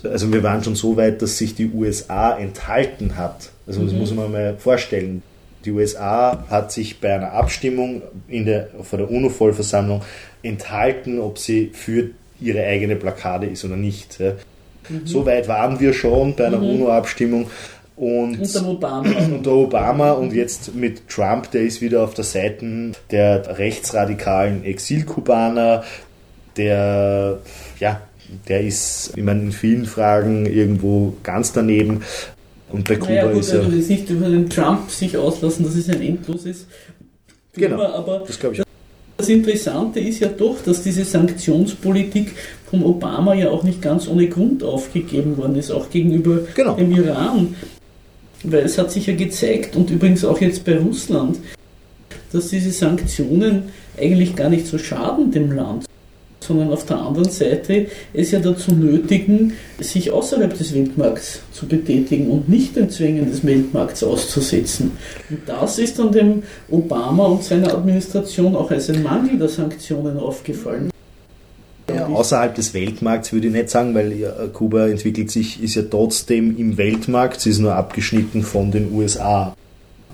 Also wir waren schon so weit, dass sich die USA enthalten hat. Also das mhm. muss man mal vorstellen. Die USA hat sich bei einer Abstimmung in der, vor der UNO-Vollversammlung enthalten, ob sie für ihre eigene Blockade ist oder nicht. Mhm. So weit waren wir schon bei einer mhm. UNO-Abstimmung. Und unter Obama. unter Obama und jetzt mit Trump, der ist wieder auf der Seite der rechtsradikalen Exilkubaner, der, ja, der ist, ich meine, in vielen Fragen irgendwo ganz daneben. Und bei Kuba naja, gut, ist. Also das nicht über den Trump sich auslassen, das ist ein endloses Genau, aber das glaube ich. Das Interessante ist ja doch, dass diese Sanktionspolitik von Obama ja auch nicht ganz ohne Grund aufgegeben worden ist, auch gegenüber genau. dem Iran. Weil es hat sich ja gezeigt, und übrigens auch jetzt bei Russland, dass diese Sanktionen eigentlich gar nicht so schaden dem Land, sondern auf der anderen Seite es ja dazu nötigen, sich außerhalb des Weltmarkts zu betätigen und nicht den Zwängen des Weltmarkts auszusetzen. Und das ist dann dem Obama und seiner Administration auch als ein Mangel der Sanktionen aufgefallen. Ja, außerhalb des Weltmarkts würde ich nicht sagen, weil Kuba entwickelt sich, ist ja trotzdem im Weltmarkt, sie ist nur abgeschnitten von den USA.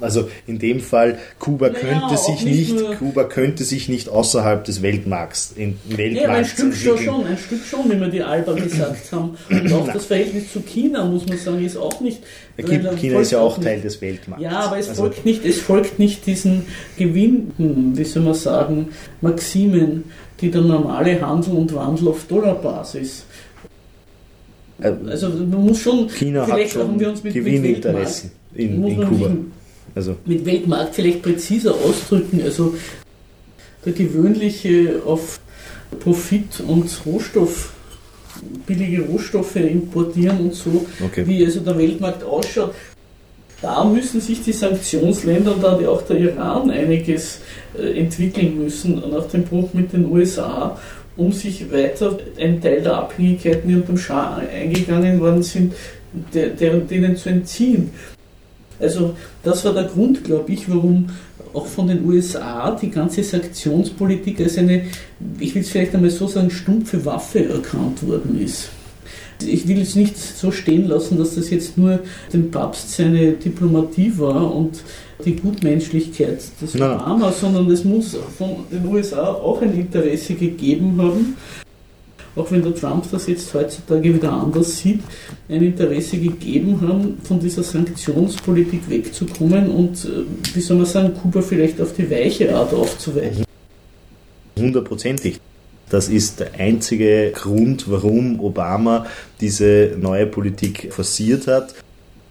Also in dem Fall, Kuba naja, könnte sich nicht, nicht Kuba könnte sich nicht außerhalb des Weltmarkts, im Weltmarkt ja, ein Stück schon, ein Stück schon, wie wir die Alba gesagt haben. Und auch das Verhältnis zu China, muss man sagen, ist auch nicht. China, China ist ja auch Teil des Weltmarkts. Ja, aber es also, folgt nicht, es folgt nicht diesen gewinnten, wie soll man sagen, Maximen, die der normale Handel und Wandel auf Dollarbasis äh, also man muss schon, China vielleicht hat schon wir uns mit, Gewinninteressen mit in, in Kuba. Also mit Weltmarkt vielleicht präziser ausdrücken. Also der gewöhnliche auf Profit und Rohstoff, billige Rohstoffe importieren und so, okay. wie also der Weltmarkt ausschaut. Da müssen sich die Sanktionsländer und da auch der Iran einiges äh, entwickeln müssen nach dem Bruch mit den USA, um sich weiter einen Teil der Abhängigkeiten, die unter dem Schah eingegangen worden sind, denen zu entziehen. Also das war der Grund, glaube ich, warum auch von den USA die ganze Sanktionspolitik als eine, ich will es vielleicht einmal so sagen, stumpfe Waffe erkannt worden ist. Ich will es nicht so stehen lassen, dass das jetzt nur dem Papst seine Diplomatie war und die Gutmenschlichkeit des Obama, sondern es muss von den USA auch ein Interesse gegeben haben, auch wenn der Trump das jetzt heutzutage wieder anders sieht, ein Interesse gegeben haben, von dieser Sanktionspolitik wegzukommen und, äh, wie soll man sagen, Kuba vielleicht auf die weiche Art aufzuweichen. Hundertprozentig. Das ist der einzige Grund, warum Obama diese neue Politik forciert hat.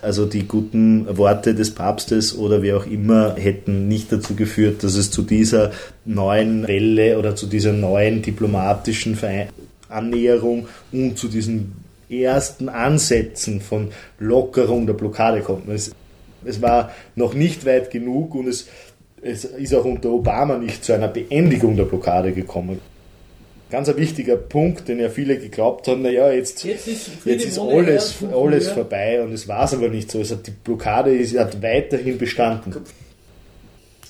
Also die guten Worte des Papstes oder wie auch immer hätten nicht dazu geführt, dass es zu dieser neuen Welle oder zu dieser neuen diplomatischen Verein Annäherung und zu diesen ersten Ansätzen von Lockerung der Blockade kommt. Es, es war noch nicht weit genug und es, es ist auch unter Obama nicht zu einer Beendigung der Blockade gekommen. Ganz ein wichtiger Punkt, den ja viele geglaubt haben, naja, jetzt, jetzt ist, jetzt ist alles, alles vorbei und es war es aber nicht so. Also die Blockade ist, hat weiterhin bestanden.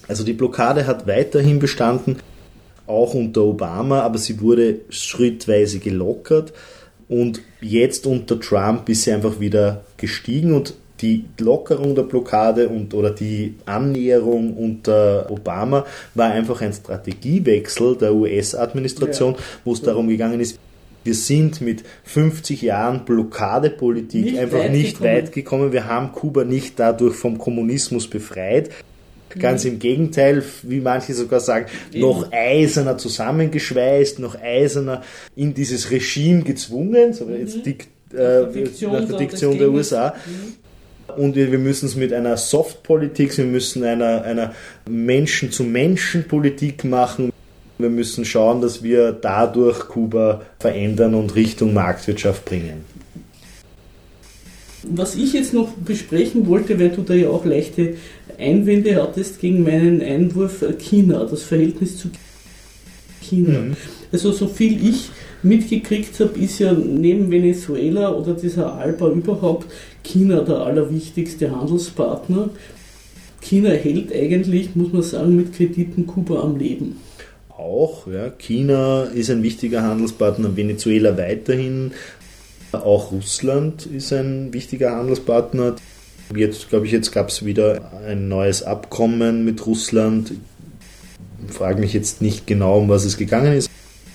Also die Blockade hat weiterhin bestanden auch unter Obama, aber sie wurde schrittweise gelockert und jetzt unter Trump ist sie einfach wieder gestiegen und die Lockerung der Blockade und oder die Annäherung unter Obama war einfach ein Strategiewechsel der US-Administration, ja. wo es darum gegangen ist, wir sind mit 50 Jahren Blockadepolitik nicht einfach weit nicht gekommen. weit gekommen. Wir haben Kuba nicht dadurch vom Kommunismus befreit. Ganz im Gegenteil, wie manche sogar sagen, noch eiserner zusammengeschweißt, noch eiserner in dieses Regime gezwungen, so jetzt mhm. Dikt, äh, nach der Diktion der USA. Mhm. Und wir, wir müssen es mit einer Softpolitik, wir müssen einer, einer Menschen-zu-Menschen-Politik machen. Wir müssen schauen, dass wir dadurch Kuba verändern und Richtung Marktwirtschaft bringen. Was ich jetzt noch besprechen wollte, weil du da ja auch leichte Einwände hattest gegen meinen Einwurf äh, China, das Verhältnis zu China. Mhm. Also so viel ich mitgekriegt habe, ist ja neben Venezuela oder dieser Alba überhaupt China der allerwichtigste Handelspartner. China hält eigentlich, muss man sagen, mit Krediten Kuba am Leben. Auch, ja. China ist ein wichtiger Handelspartner, Venezuela weiterhin, auch Russland ist ein wichtiger Handelspartner. Jetzt, glaube ich, jetzt gab es wieder ein neues Abkommen mit Russland. Ich frage mich jetzt nicht genau, um was es gegangen ist,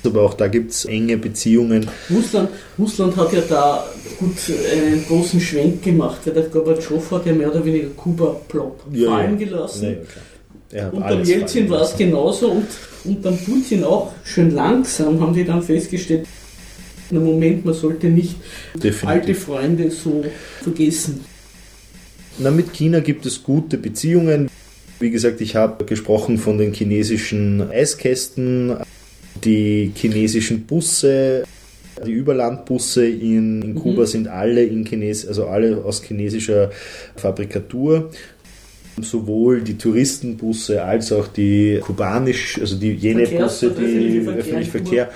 aber auch da gibt es enge Beziehungen. Russland, Russland hat ja da gut einen großen Schwenk gemacht, weil der Gorbatschow hat ja mehr oder weniger Kuba plopp ja, fallen gelassen. Ja, unter Jelzin war es genauso und unter Putin auch schön langsam haben die dann festgestellt, im Moment, man sollte nicht Definitiv. alte Freunde so vergessen. Na, mit China gibt es gute Beziehungen. Wie gesagt, ich habe gesprochen von den chinesischen Eiskästen, die chinesischen Busse, die Überlandbusse in, in Kuba mhm. sind alle in Chines, also alle aus chinesischer Fabrikatur. Sowohl die Touristenbusse als auch die kubanisch, also die jene Busse, die öffentlichen Verkehr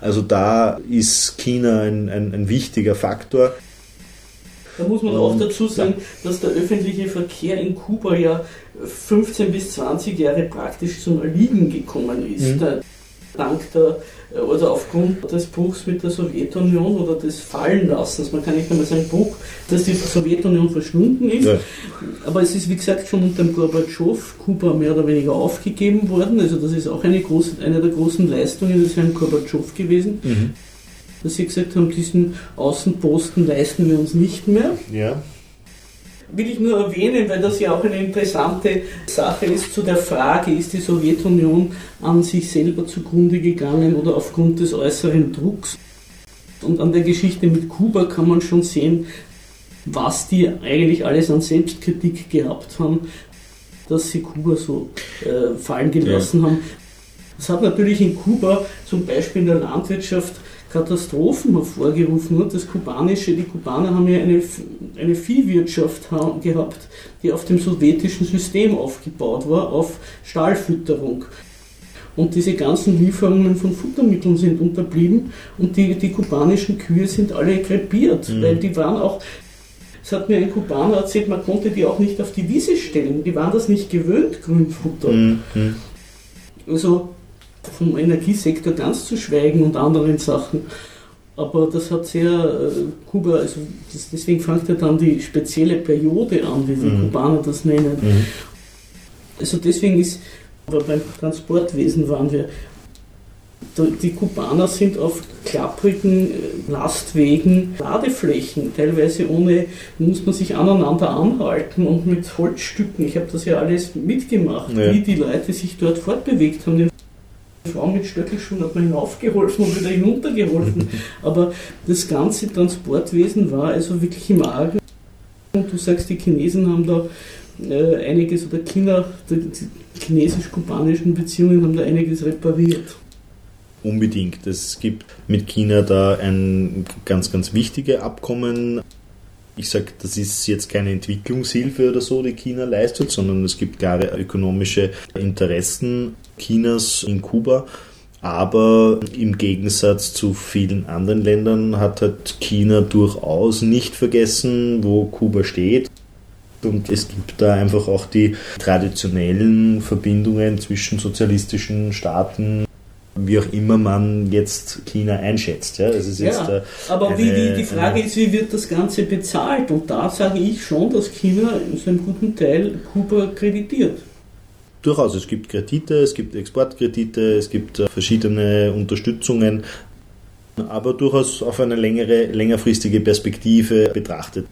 also da ist China ein, ein, ein wichtiger Faktor. Da muss man auch dazu sagen, dass der öffentliche Verkehr in Kuba ja 15 bis 20 Jahre praktisch zum Erliegen gekommen ist. Mhm. Dank der oder aufgrund des Bruchs mit der Sowjetunion oder des Fallenlassens, man kann nicht einmal sagen Bruch, dass die Sowjetunion verschwunden ist. Ja. Aber es ist wie gesagt schon unter dem Gorbatschow Kuba mehr oder weniger aufgegeben worden. Also das ist auch eine, große, eine der großen Leistungen des Herrn Gorbatschow gewesen. Mhm. Dass sie gesagt haben, diesen Außenposten leisten wir uns nicht mehr. Ja will ich nur erwähnen, weil das ja auch eine interessante Sache ist zu der Frage, ist die Sowjetunion an sich selber zugrunde gegangen oder aufgrund des äußeren Drucks. Und an der Geschichte mit Kuba kann man schon sehen, was die eigentlich alles an Selbstkritik gehabt haben, dass sie Kuba so äh, fallen gelassen ja. haben. Das hat natürlich in Kuba zum Beispiel in der Landwirtschaft Katastrophen hervorgerufen hat. Das kubanische, die Kubaner haben ja eine, eine Viehwirtschaft gehabt, die auf dem sowjetischen System aufgebaut war, auf Stahlfütterung. Und diese ganzen Lieferungen von Futtermitteln sind unterblieben und die, die kubanischen Kühe sind alle krepiert, mhm. weil die waren auch, es hat mir ein Kubaner erzählt, man konnte die auch nicht auf die Wiese stellen, die waren das nicht gewöhnt, Grünfutter. Mhm. Also vom Energiesektor ganz zu schweigen und anderen Sachen. Aber das hat sehr äh, Kuba, also das, deswegen fängt ja dann die spezielle Periode an, wie die mhm. Kubaner das nennen. Mhm. Also deswegen ist, aber beim Transportwesen waren wir, die Kubaner sind auf klapprigen äh, Lastwegen, Ladeflächen, teilweise ohne, muss man sich aneinander anhalten und mit Holzstücken. Ich habe das ja alles mitgemacht, ja. wie die Leute sich dort fortbewegt haben. Frau mit Stöckelschuhen hat man hinaufgeholfen und wieder hinuntergeholfen. Aber das ganze Transportwesen war also wirklich im Argen. Und du sagst, die Chinesen haben da äh, einiges, oder China, die chinesisch-kubanischen Beziehungen haben da einiges repariert. Unbedingt. Es gibt mit China da ein ganz, ganz wichtiges Abkommen ich sage, das ist jetzt keine Entwicklungshilfe oder so, die China leistet, sondern es gibt klare ökonomische Interessen Chinas in Kuba. Aber im Gegensatz zu vielen anderen Ländern hat halt China durchaus nicht vergessen, wo Kuba steht. Und es gibt da einfach auch die traditionellen Verbindungen zwischen sozialistischen Staaten wie auch immer man jetzt China einschätzt. Ja, also ja äh, aber eine, wie, wie, die Frage ist, wie wird das Ganze bezahlt? Und da sage ich schon, dass China zu einem guten Teil Kuba kreditiert. Durchaus, es gibt Kredite, es gibt Exportkredite, es gibt äh, verschiedene Unterstützungen, aber durchaus auf eine längere, längerfristige Perspektive betrachtet.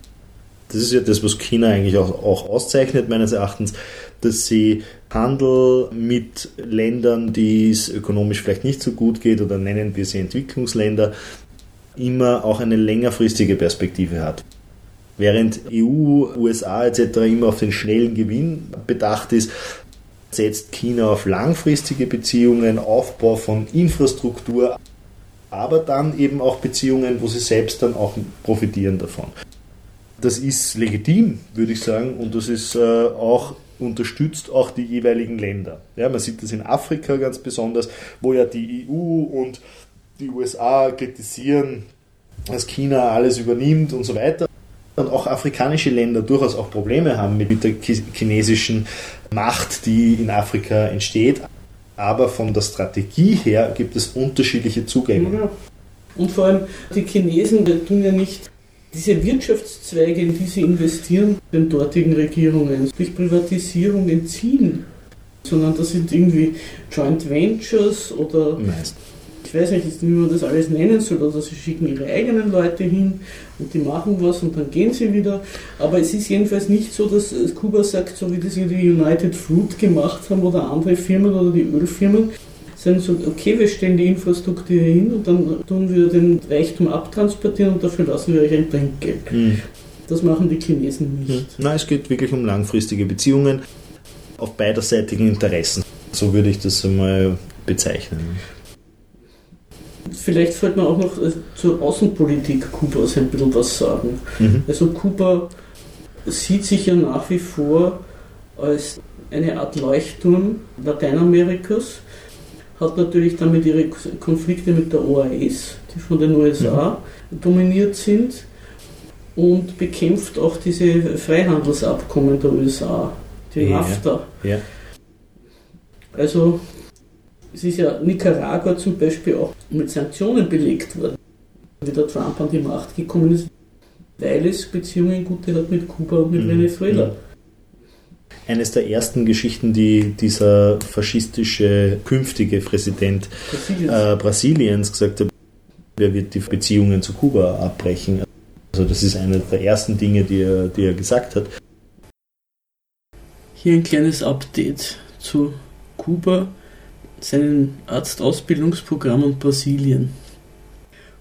Das ist ja das, was China eigentlich auch, auch auszeichnet, meines Erachtens, dass sie Handel mit Ländern, die es ökonomisch vielleicht nicht so gut geht oder nennen wir sie Entwicklungsländer, immer auch eine längerfristige Perspektive hat. Während EU, USA etc. immer auf den schnellen Gewinn bedacht ist, setzt China auf langfristige Beziehungen, Aufbau von Infrastruktur, aber dann eben auch Beziehungen, wo sie selbst dann auch profitieren davon. Das ist legitim, würde ich sagen, und das ist äh, auch unterstützt auch die jeweiligen Länder. Ja, man sieht das in Afrika ganz besonders, wo ja die EU und die USA kritisieren, dass China alles übernimmt und so weiter. Und auch afrikanische Länder durchaus auch Probleme haben mit der chinesischen Macht, die in Afrika entsteht. Aber von der Strategie her gibt es unterschiedliche Zugänge. Ja. Und vor allem die Chinesen die tun ja nicht diese Wirtschaftszweige, in die sie investieren, den dortigen Regierungen durch Privatisierung entziehen, sondern das sind irgendwie Joint Ventures oder Meist. ich weiß nicht, wie man das alles nennen soll, oder sie schicken ihre eigenen Leute hin und die machen was und dann gehen sie wieder. Aber es ist jedenfalls nicht so, dass Kuba sagt, so wie das die United Fruit gemacht haben oder andere Firmen oder die Ölfirmen, sondern so, okay, wir stellen die Infrastruktur hin und dann tun wir den Reichtum abtransportieren und dafür lassen wir euch ein Trinkgeld. Mhm. Das machen die Chinesen nicht. Mhm. Nein, es geht wirklich um langfristige Beziehungen auf beiderseitigen Interessen. So würde ich das einmal bezeichnen. Vielleicht sollte man auch noch äh, zur Außenpolitik Kubas ein bisschen was sagen. Mhm. Also Kuba sieht sich ja nach wie vor als eine Art Leuchtturm Lateinamerikas, hat natürlich damit ihre Konflikte mit der OAS, die von den USA mhm. dominiert sind, und bekämpft auch diese Freihandelsabkommen der USA, die ja, NAFTA. Ja. Also es ist ja Nicaragua zum Beispiel auch mit Sanktionen belegt worden, wie der Trump an die Macht gekommen ist, weil es Beziehungen gute hat mit Kuba und mit mhm. Venezuela. Eines der ersten Geschichten, die dieser faschistische künftige Präsident Brasiliens, äh, Brasiliens gesagt hat, wer wird die Beziehungen zu Kuba abbrechen. Also das ist eine der ersten Dinge, die er, die er gesagt hat. Hier ein kleines Update zu Kuba, seinem Arztausbildungsprogramm und Brasilien.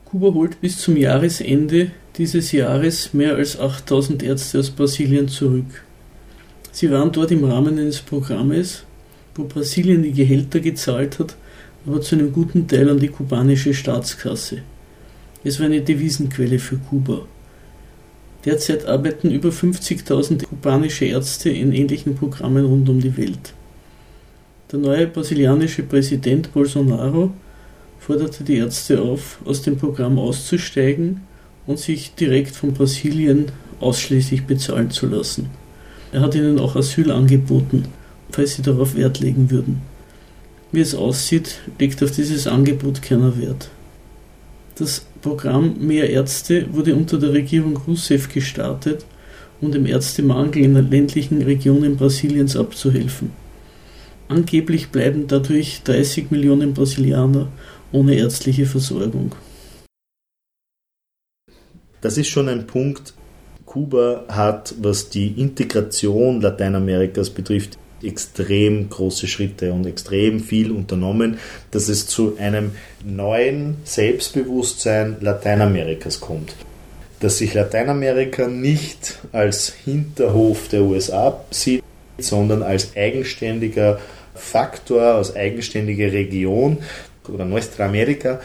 Kuba holt bis zum Jahresende dieses Jahres mehr als 8000 Ärzte aus Brasilien zurück. Sie waren dort im Rahmen eines Programmes, wo Brasilien die Gehälter gezahlt hat, aber zu einem guten Teil an die kubanische Staatskasse. Es war eine Devisenquelle für Kuba. Derzeit arbeiten über 50.000 kubanische Ärzte in ähnlichen Programmen rund um die Welt. Der neue brasilianische Präsident Bolsonaro forderte die Ärzte auf, aus dem Programm auszusteigen und sich direkt von Brasilien ausschließlich bezahlen zu lassen. Er hat ihnen auch Asyl angeboten, falls sie darauf Wert legen würden. Wie es aussieht, legt auf dieses Angebot keiner Wert. Das Programm Mehr Ärzte wurde unter der Regierung Rousseff gestartet, um dem Ärztemangel in den ländlichen Regionen Brasiliens abzuhelfen. Angeblich bleiben dadurch 30 Millionen Brasilianer ohne ärztliche Versorgung. Das ist schon ein Punkt, Kuba hat, was die Integration Lateinamerikas betrifft, extrem große Schritte und extrem viel unternommen, dass es zu einem neuen Selbstbewusstsein Lateinamerikas kommt. Dass sich Lateinamerika nicht als Hinterhof der USA sieht, sondern als eigenständiger Faktor, als eigenständige Region oder Nuestra America,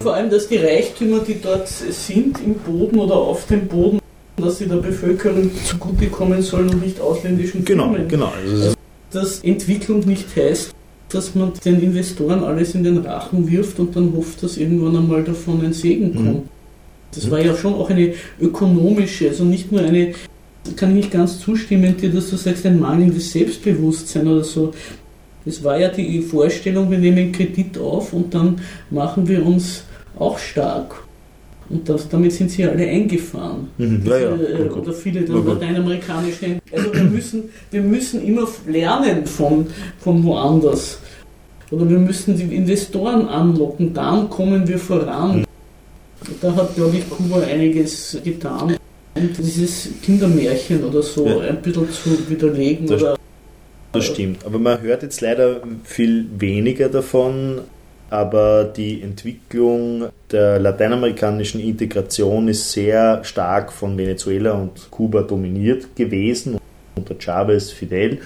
vor allem, dass die Reichtümer, die dort sind, im Boden oder auf dem Boden, dass sie der Bevölkerung zugutekommen sollen und nicht ausländischen genau, Firmen. Genau, also dass Entwicklung nicht heißt, dass man den Investoren alles in den Rachen wirft und dann hofft, dass irgendwann einmal davon ein Segen mhm. kommt. Mhm. Das war ja schon auch eine ökonomische, also nicht nur eine, kann ich nicht ganz zustimmen dir, dass du sagst, ein mangelndes Selbstbewusstsein oder so. Es war ja die Vorstellung, wir nehmen Kredit auf und dann machen wir uns auch stark. Und das, damit sind sie alle eingefahren. Mhm, ja, ja. Äh, oder viele der lateinamerikanischen. Also wir müssen, wir müssen immer lernen von, von woanders. Oder wir müssen die Investoren anlocken, dann kommen wir voran. Mhm. Da hat, glaube ich, Kuba einiges getan. Und dieses Kindermärchen oder so ja. ein bisschen zu widerlegen. Das, oder Das stimmt. Aber man hört jetzt leider viel weniger davon. Aber die Entwicklung der lateinamerikanischen Integration ist sehr stark von Venezuela und Kuba dominiert gewesen, unter Chavez, Fidel.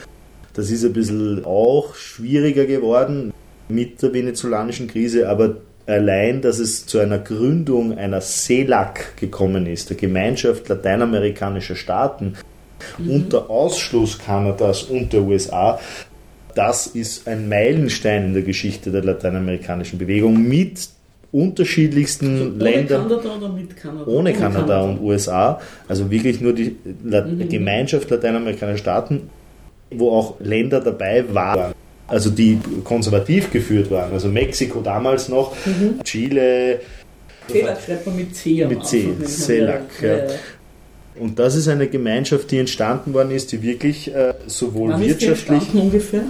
Das ist ein bisschen auch schwieriger geworden mit der venezolanischen Krise, aber allein, dass es zu einer Gründung einer CELAC gekommen ist, der Gemeinschaft lateinamerikanischer Staaten, mhm. unter Ausschluss Kanadas und der USA, das ist ein Meilenstein in der Geschichte der lateinamerikanischen Bewegung mit unterschiedlichsten also ohne Ländern. Kanada mit Kanada? Ohne, Kanada, Kanada, und USA. Also wirklich nur die La mhm. Gemeinschaft lateinamerikanischer Staaten, wo auch Länder dabei waren. Also die konservativ geführt waren. Also Mexiko damals noch, mhm. Chile. CELAC schreibt man mit C. Mit C, CELAC. Ja. Ja. Und das ist eine Gemeinschaft, die entstanden worden ist, die wirklich äh, sowohl Wann wirtschaftlich. Ist die ungefähr?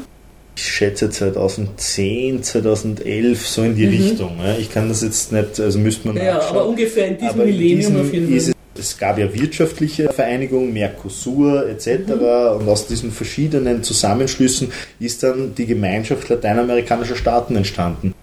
Ich schätze 2010, 2011, so in die mhm. Richtung. Ich kann das jetzt nicht, also müsste man Ja, aber ungefähr in diesem aber Millennium auf jeden Fall. Es gab ja wirtschaftliche Vereinigungen, Mercosur etc. Mhm. Und aus diesen verschiedenen Zusammenschlüssen ist dann die Gemeinschaft lateinamerikanischer Staaten entstanden.